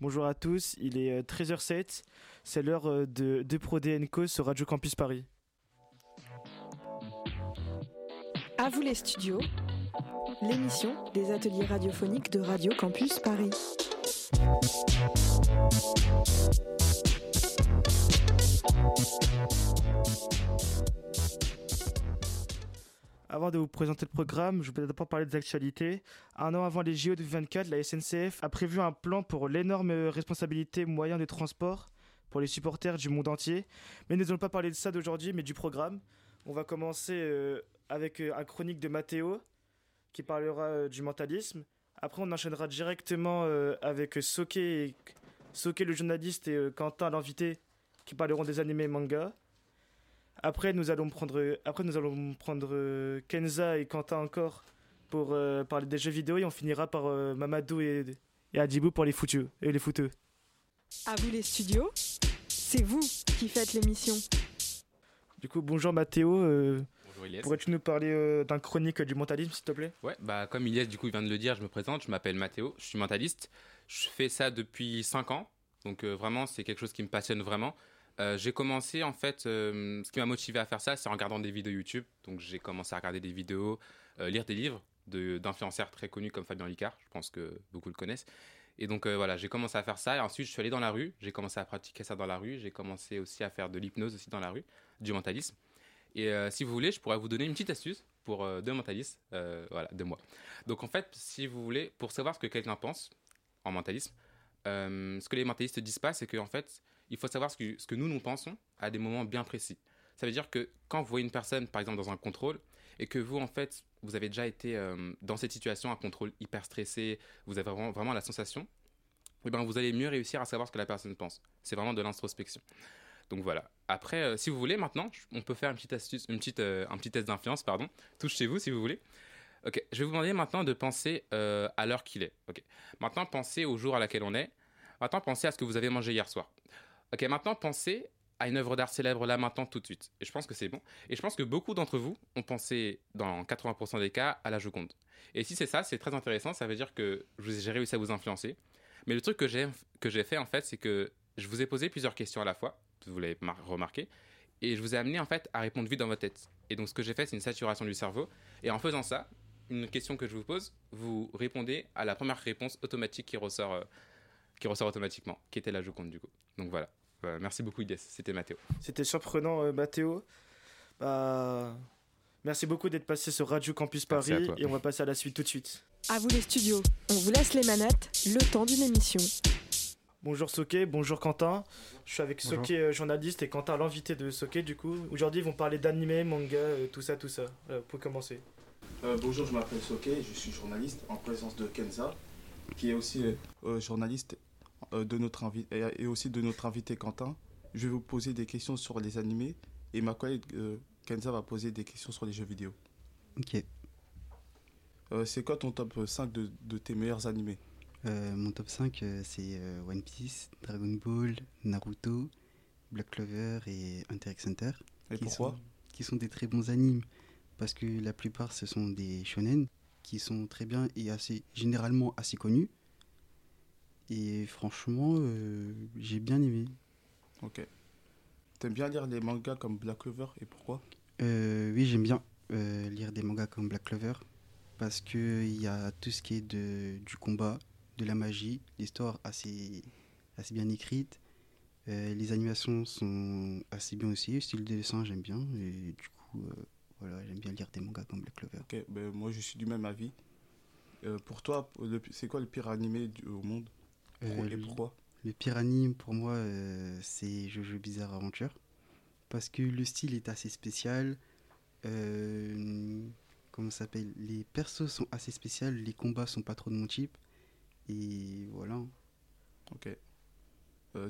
Bonjour à tous, il est 13h07, c'est l'heure de, de Pro sur Radio Campus Paris. À vous les studios, l'émission des ateliers radiophoniques de Radio Campus Paris. Avant de vous présenter le programme, je vais d'abord parler des actualités. Un an avant les JO 2024, la SNCF a prévu un plan pour l'énorme responsabilité moyens de transport pour les supporters du monde entier. Mais nous n'allons pas parler de ça d'aujourd'hui, mais du programme. On va commencer euh, avec euh, un chronique de Mathéo qui parlera euh, du mentalisme. Après, on enchaînera directement avec Soké, Soké le journaliste et Quentin l'invité qui parleront des animés et mangas. Après, nous allons prendre, après, nous allons prendre Kenza et Quentin encore pour parler des jeux vidéo et on finira par Mamadou et, et Adibou pour les foutus et les fouteux. À vous les studios, c'est vous qui faites l'émission. Du coup, bonjour Mathéo. Euh, bonjour Ilias. Pourrais-tu nous parler euh, d'un chronique du mentalisme, s'il te plaît? Ouais, bah comme Ilias du coup il vient de le dire, je me présente, je m'appelle Mathéo, je suis mentaliste. Je fais ça depuis 5 ans, donc euh, vraiment c'est quelque chose qui me passionne vraiment. J'ai commencé en fait, ce qui m'a motivé à faire ça, c'est en regardant des vidéos YouTube. Donc j'ai commencé à regarder des vidéos, lire des livres d'influenceurs très connus comme Fabien Licard, je pense que beaucoup le connaissent. Et donc euh, voilà, j'ai commencé à faire ça. Et ensuite, je suis allé dans la rue. J'ai commencé à pratiquer ça dans la rue. J'ai commencé aussi à faire de l'hypnose aussi dans la rue, du mentalisme. Et euh, si vous voulez, je pourrais vous donner une petite astuce pour euh, deux mentalistes, voilà, de moi. Donc en fait, si vous voulez, pour savoir ce que quelqu'un pense en mentalisme, ce que les mentalistes disent pas, c'est qu'en fait, il faut savoir ce que, nous, nous pensons à des moments bien précis. Ça veut dire que quand vous voyez une personne, par exemple, dans un contrôle, et que vous, en fait, vous avez déjà été euh, dans cette situation, un contrôle hyper stressé, vous avez vraiment, la sensation, eh ben vous allez mieux réussir à savoir ce que la personne pense. C'est vraiment de l'introspection. Donc voilà. Après, euh, si vous voulez, maintenant, on peut faire une petite astuce, une petite, euh, un petit test d'influence, pardon. Touche chez vous si vous voulez. Ok, je vais vous demander maintenant de penser à l'heure qu'il est. Ok. Maintenant, pensez au jour à laquelle on est. Maintenant, pensez à ce que vous avez mangé hier soir. Ok, maintenant, pensez à une œuvre d'art célèbre là maintenant tout de suite. Et je pense que c'est bon. Et je pense que beaucoup d'entre vous ont pensé, dans 80% des cas, à la Joconde. Et si c'est ça, c'est très intéressant. Ça veut dire que j'ai réussi à vous influencer. Mais le truc que j'ai, fait, en fait, c'est que je vous ai posé plusieurs questions à la fois. Vous l'avez remarqué. Et je vous ai amené, en fait, à répondre vite dans votre tête. Et donc, ce que j'ai fait, c'est une saturation du cerveau. Et en faisant ça, une question que je vous pose, vous répondez à la première réponse automatique qui ressort, euh, qui ressort automatiquement, qui était la Joconde, du coup. Donc voilà. Bah, merci beaucoup, Ides. C'était Mathéo. C'était surprenant, euh, Mathéo. Bah, merci beaucoup d'être passé sur Radio Campus Paris et on va passer à la suite tout de suite. À vous les studios. On vous laisse les manettes, le temps d'une émission. Bonjour Soké, bonjour Quentin. Je suis avec Soké, euh, journaliste, et Quentin, l'invité de Soké, du coup. Aujourd'hui, ils vont parler d'anime, manga, euh, tout ça, tout ça. pour commencer. bonjour, je m'appelle Soké, je suis journaliste en présence de Kenza, qui est aussi journaliste de notre et aussi de notre invité Quentin. Je vais vous poser des questions sur les animés et ma collègue euh, Kenza va poser des questions sur les jeux vidéo. Ok. Euh, c'est quoi ton top 5 de, de tes meilleurs animés? Mon top 5, c'est One Piece, Dragon Ball, Naruto, Black Clover et Hunter x Hunter. Et pourquoi? Qui sont des très bons animes. Parce que la plupart, ce sont des shonen qui sont très bien et assez, généralement assez connus. Et franchement, euh, j'ai bien aimé. Ok. T'aimes bien lire des mangas comme Black Clover et pourquoi? Euh, Oui, j'aime bien euh, lire des mangas comme Black Clover parce qu'il y a tout ce qui est de, du combat, de la magie, l'histoire assez, assez bien écrite. les animations sont assez bien aussi, le style de dessin j'aime bien et du coup voilà j'aime bien lire des mangas comme Black Clover. Ok, ben, moi je suis du même avis. pour toi, c'est quoi le pire animé du, au monde? Euh, pourquoi? Le pire anime pour moi, euh, c'est Jojo Bizarre Aventure. Parce que le style est assez spécial. Euh, comment s'appelle? Les persos sont assez spéciaux, les combats sont pas trop de mon type. Et voilà. Ok.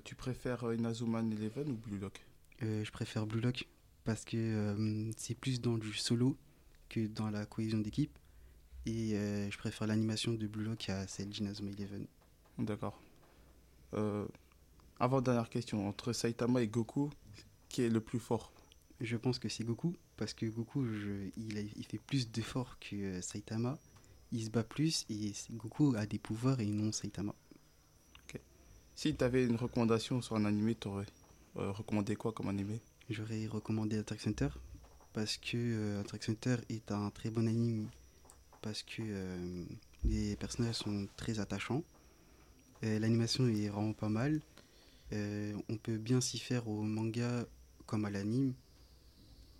tu préfères Inazuman Eleven ou Blue Lock? Je préfère Blue Lock parce que c'est plus dans du solo que dans la cohésion d'équipe. Et je préfère l'animation de Blue Lock à celle d'Inazuma Eleven. D'accord. Euh, avant dernière question, entre Saitama et Goku, qui est le plus fort? Je pense que c'est Goku, parce que Goku, il, il, fait plus d'efforts que euh, Saitama. Il se bat plus et Goku a des pouvoirs et non Saitama. Ok. Si tu avais une recommandation sur un animé, tu aurais recommandé quoi comme animé? J'aurais recommandé Attack Center parce que euh, Attack Center est un très bon anime parce que euh, les personnages sont très attachants. L'animation est vraiment pas mal. Euh, on peut bien s'y faire au manga comme à l'anime.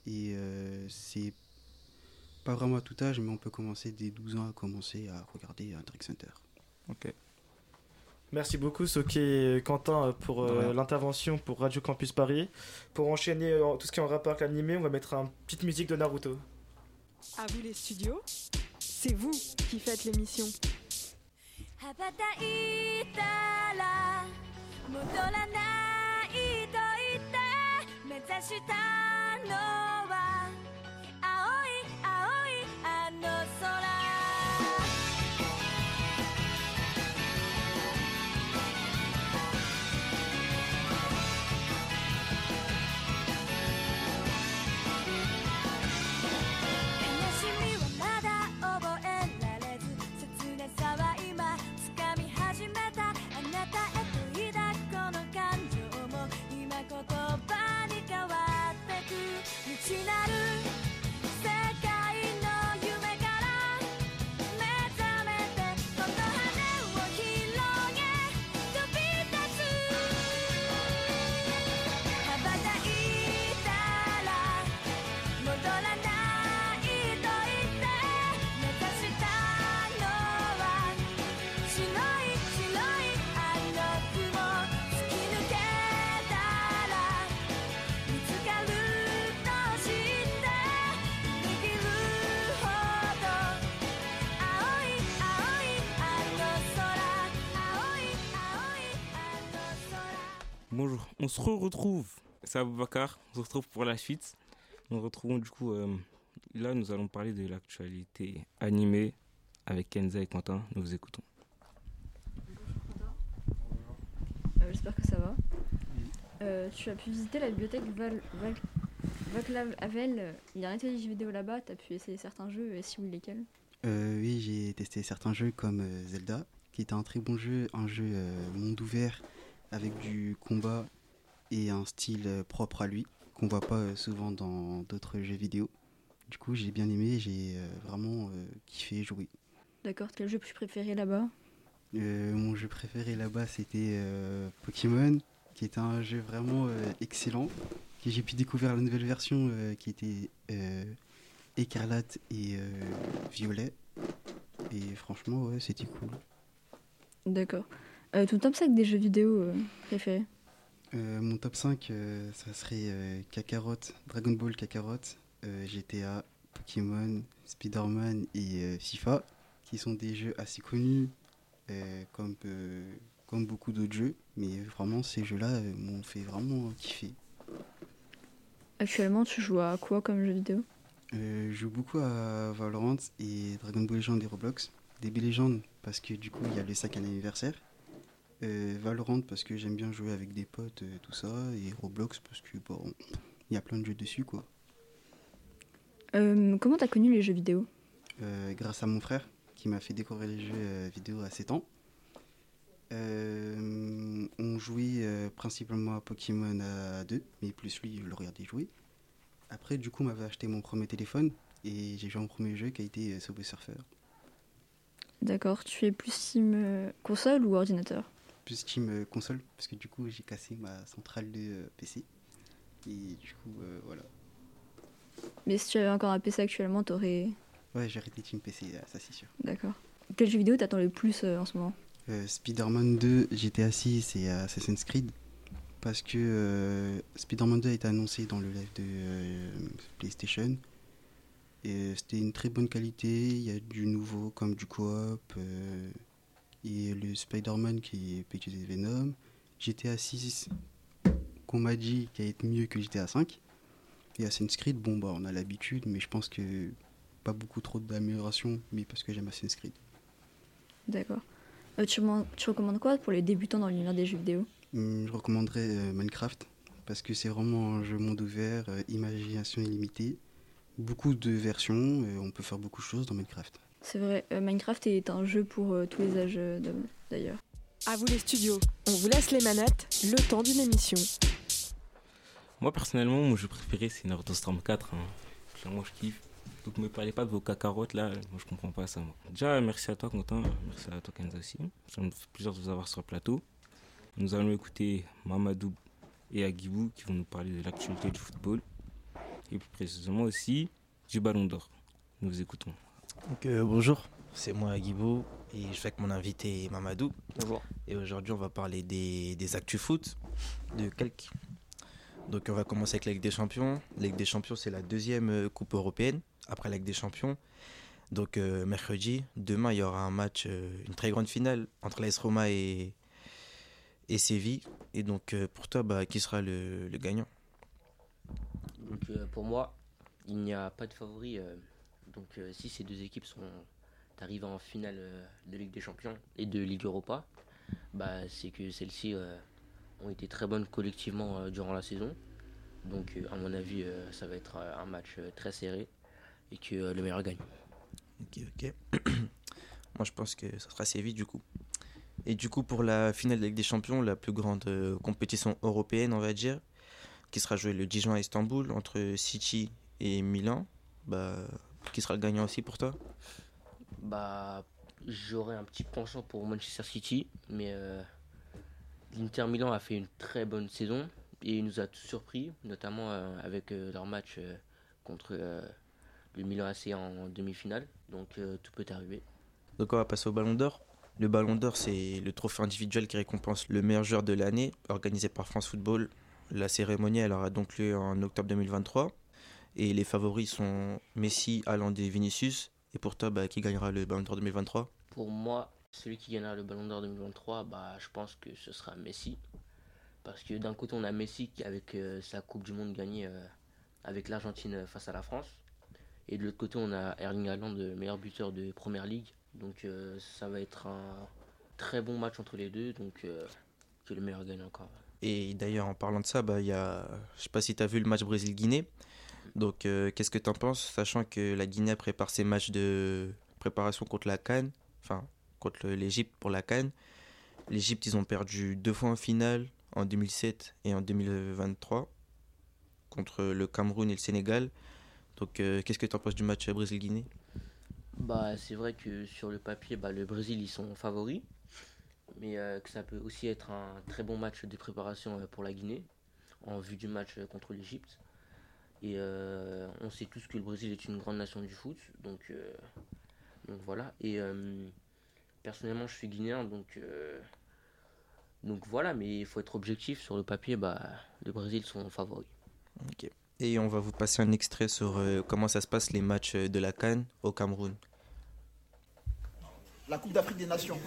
Et c'est pas vraiment à tout âge, mais on peut commencer dès 12 ans à commencer à regarder Attack Center. Ok. Merci beaucoup Soké et Quentin pour euh, l'intervention pour Radio Campus Paris. Pour enchaîner euh, tout ce qui est en rapport avec l'animé, on va mettre une petite musique de Naruto. À vous les studios, c'est vous qui faites l'émission. 羽ばたいたら戻らないと言って目指したの。On se retrouve, c'est Aboubacar, on se retrouve pour la suite. Nous retrouvons du coup, euh, là nous allons parler de l'actualité animée avec Kenza et Quentin, nous vous écoutons. Euh, J'espère que ça va. Euh, tu as pu visiter la bibliothèque Val, Havel, il y a un atelier vidéo là-bas, tu as pu essayer certains jeux, et si oui lesquels Oui, j'ai testé certains jeux comme Zelda, qui est un très bon jeu, un jeu monde ouvert avec du combat et un style euh, propre à lui qu'on voit pas euh, souvent dans d'autres jeux vidéo. Du coup, j'ai bien aimé, j'ai euh, vraiment kiffé jouer. D'accord, quel jeu tu préféré là-bas? Mon jeu préféré là-bas, c'était Pokémon, qui était un jeu vraiment excellent. Que j'ai pu découvrir la nouvelle version qui était écarlate et violet. Et franchement, ouais, c'était cool. D'accord. Euh, ton top 5 des jeux vidéo préférés? Euh, Mon top 5, ça serait Kakarot, Dragon Ball Kakarot, GTA, Pokémon, Spider-Man et FIFA, qui sont des jeux assez connus, comme, comme beaucoup d'autres jeux, mais vraiment ces jeux-là m'ont fait vraiment kiffer. Actuellement, tu joues à quoi comme jeu vidéo? Je joue beaucoup à Valorant et Dragon Ball Legends et Roblox. DB Legends parce que du coup il y a le 5 anniversaire euh, Valorant parce que j'aime bien jouer avec des potes, euh, tout ça. Et Roblox parce que bon, il y a plein de jeux dessus quoi. Euh, comment t'as connu les jeux vidéo? Grâce à mon frère qui m'a fait découvrir les jeux vidéo à 7 ans. on jouait principalement à Pokémon à 2, mais plus lui, je le regardais jouer. Après, du coup, on m'avait acheté mon premier téléphone et j'ai joué mon premier jeu qui a été Subway Surfer. D'accord, tu es plus team console ou ordinateur? Plus team euh, console, parce que du coup j'ai cassé ma centrale de euh, PC. Et du coup, euh, voilà. Mais si tu avais encore un PC actuellement, t'aurais. Ouais, j'ai arrêté Team PC, ça c'est sûr. D'accord. Quel jeu vidéo t'attends le plus en ce moment? Spider-Man 2, GTA 6 et Assassin's Creed. Parce que Spider-Man 2 a été annoncé dans le live de PlayStation. Et c'était une très bonne qualité, il y a du nouveau comme du coop, et le Spider-Man qui peut utiliser Venom, GTA 6 qu'on m'a dit qui être mieux que GTA 5 et Assassin's Creed bon bah on a l'habitude mais je pense que pas beaucoup trop d'amélioration mais parce que j'aime Assassin's Creed. D'accord. Euh, tu, tu, recommandes quoi pour les débutants dans l'univers des jeux vidéo? Hum, Je recommanderais euh, Minecraft parce que c'est vraiment un jeu monde ouvert, euh, imagination illimitée, beaucoup de versions, on peut faire beaucoup de choses dans Minecraft. C'est vrai, euh, Minecraft est un jeu pour euh, tous les âges euh, d'hommes, d'ailleurs. À vous les studios, on vous laisse les manettes, le temps d'une émission. Moi, personnellement, mon jeu préféré, c'est Naruto Storm 4. Hein. Clairement, je kiffe. Donc, me parlez pas de vos cacarottes là, moi je comprends pas ça. Moi. Déjà, merci à toi, Quentin. Merci à toi, Kenza aussi. Ça me fait plaisir de vous avoir sur le plateau. Nous allons écouter Mamadou et Agibou qui vont nous parler de l'actualité du football. Et plus précisément aussi du ballon d'or. Nous vous écoutons. Donc, euh, bonjour, c'est moi Agibou et je suis avec mon invité Mamadou. Bonjour. Et aujourd'hui, on va parler des, des actus foot, de quelques. Donc, on va commencer avec la Ligue des Champions. La Ligue des Champions, c'est la deuxième euh, Coupe européenne après la Ligue des Champions. Donc, euh, mercredi, demain, il y aura un match, euh, une très grande finale entre l'AS Roma et, et Séville. Et donc, pour toi, bah, qui sera le, le gagnant? Donc pour moi, il n'y a pas de favori. Donc euh, si ces deux équipes sont arrivées en finale euh, de Ligue des Champions et de Ligue Europa, bah, c'est que celles-ci euh, ont été très bonnes collectivement durant la saison. Donc à mon avis, ça va être un match très serré et que le meilleur gagne. Ok, ok. Moi, je pense que ça sera Séville du coup. Et du coup, pour la finale de Ligue des Champions, la plus grande compétition européenne, on va dire, qui sera jouée le 10 juin à Istanbul entre City et Milan, bah, qui sera le gagnant aussi pour toi Bah, j'aurais un petit penchant pour Manchester City, mais euh, l'Inter Milan a fait une très bonne saison et il nous a tous surpris, notamment euh, avec euh, leur match contre le Milan AC en demi-finale. Donc tout peut arriver. Donc, on va passer au Ballon d'Or? Le Ballon d'Or, c'est le trophée individuel qui récompense le meilleur joueur de l'année, organisé par France Football. La cérémonie, elle aura donc lieu en octobre 2023. Et les favoris sont Messi, Haaland et Vinicius. Et pour toi, bah, qui gagnera le Ballon d'Or 2023 Pour moi, celui qui gagnera le Ballon d'Or 2023, bah, je pense que ce sera Messi. Parce que d'un côté, on a Messi qui, avec euh, sa Coupe du Monde gagnée euh, avec l'Argentine euh, face à la France. Et de l'autre côté, on a Erling Haaland, le meilleur buteur de Première Ligue. Donc euh, ça va être un très bon match entre les deux. Donc que le meilleur gagne encore. Et d'ailleurs, en parlant de ça, bah, y a... je sais pas si tu as vu le match Brésil-Guinée. Donc, euh, qu'est-ce que tu en penses, sachant que la Guinée prépare ses matchs de préparation contre la Cannes, enfin, contre l'Égypte pour la Cannes. L'Égypte, ils ont perdu deux fois en finale, en 2007 et en 2023, contre le Cameroun et le Sénégal. Donc, euh, qu'est-ce que tu en penses du match Brésil-Guinée? Bah, c'est vrai que sur le papier, bah, le Brésil, ils sont favoris. Mais euh, que ça peut aussi être un très bon match de préparation pour la Guinée, en vue du match contre l'Égypte. Et euh, on sait tous que le Brésil est une grande nation du foot. Donc, euh, donc voilà. Et euh, personnellement, je suis guinéen. Donc, euh, donc voilà. Mais il faut être objectif. Sur le papier, bah, le Brésil sont favoris. Ok. Et on va vous passer un extrait sur euh, comment ça se passe les matchs de la Cannes au Cameroun. la Coupe d'Afrique des Nations.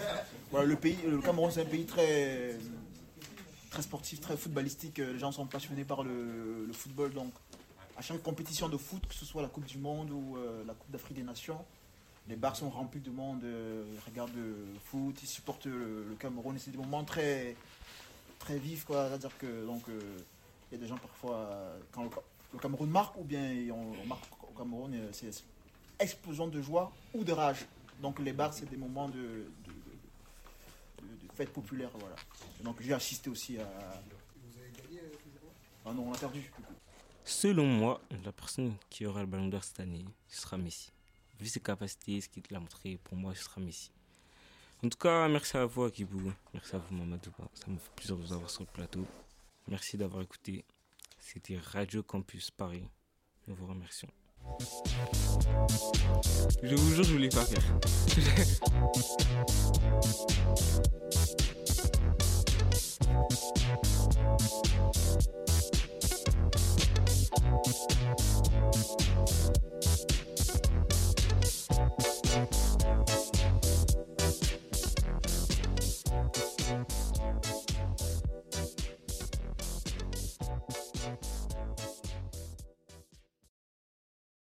Voilà, le, pays, le Cameroun, c'est un pays très, très sportif, très footballistique. Les gens sont passionnés par le, le football. Donc, à chaque compétition de foot, que ce soit la Coupe du Monde ou euh, la Coupe d'Afrique des Nations, les bars sont remplis de monde. euh, ils regardent le foot, ils supportent le, le Cameroun. Et C'est des moments très, très vifs. quoi. C'est-à-dire que donc, euh, il y a des gens parfois, quand le, le Cameroun marque ou bien on, on marque au Cameroun, euh, c'est explosion de joie ou de rage. Donc les bars, c'est des moments de, de, de- de- de fête populaire. Voilà. Donc j'ai assisté aussi à. Ah non, on a perdu. du coup. Selon moi, la personne qui aura le ballon d'or cette année, ce sera Messi. Vu ses capacités, ce qu'il a montré, pour moi, ce sera Messi. En tout cas, merci à vous, Akibou. Merci à vous, Mamadou. Ça me fait plaisir de vous avoir sur le plateau. Merci d'avoir écouté. C'était Radio Campus Paris. Nous vous remercions. Je vous jure, je voulais pas faire. Thank you.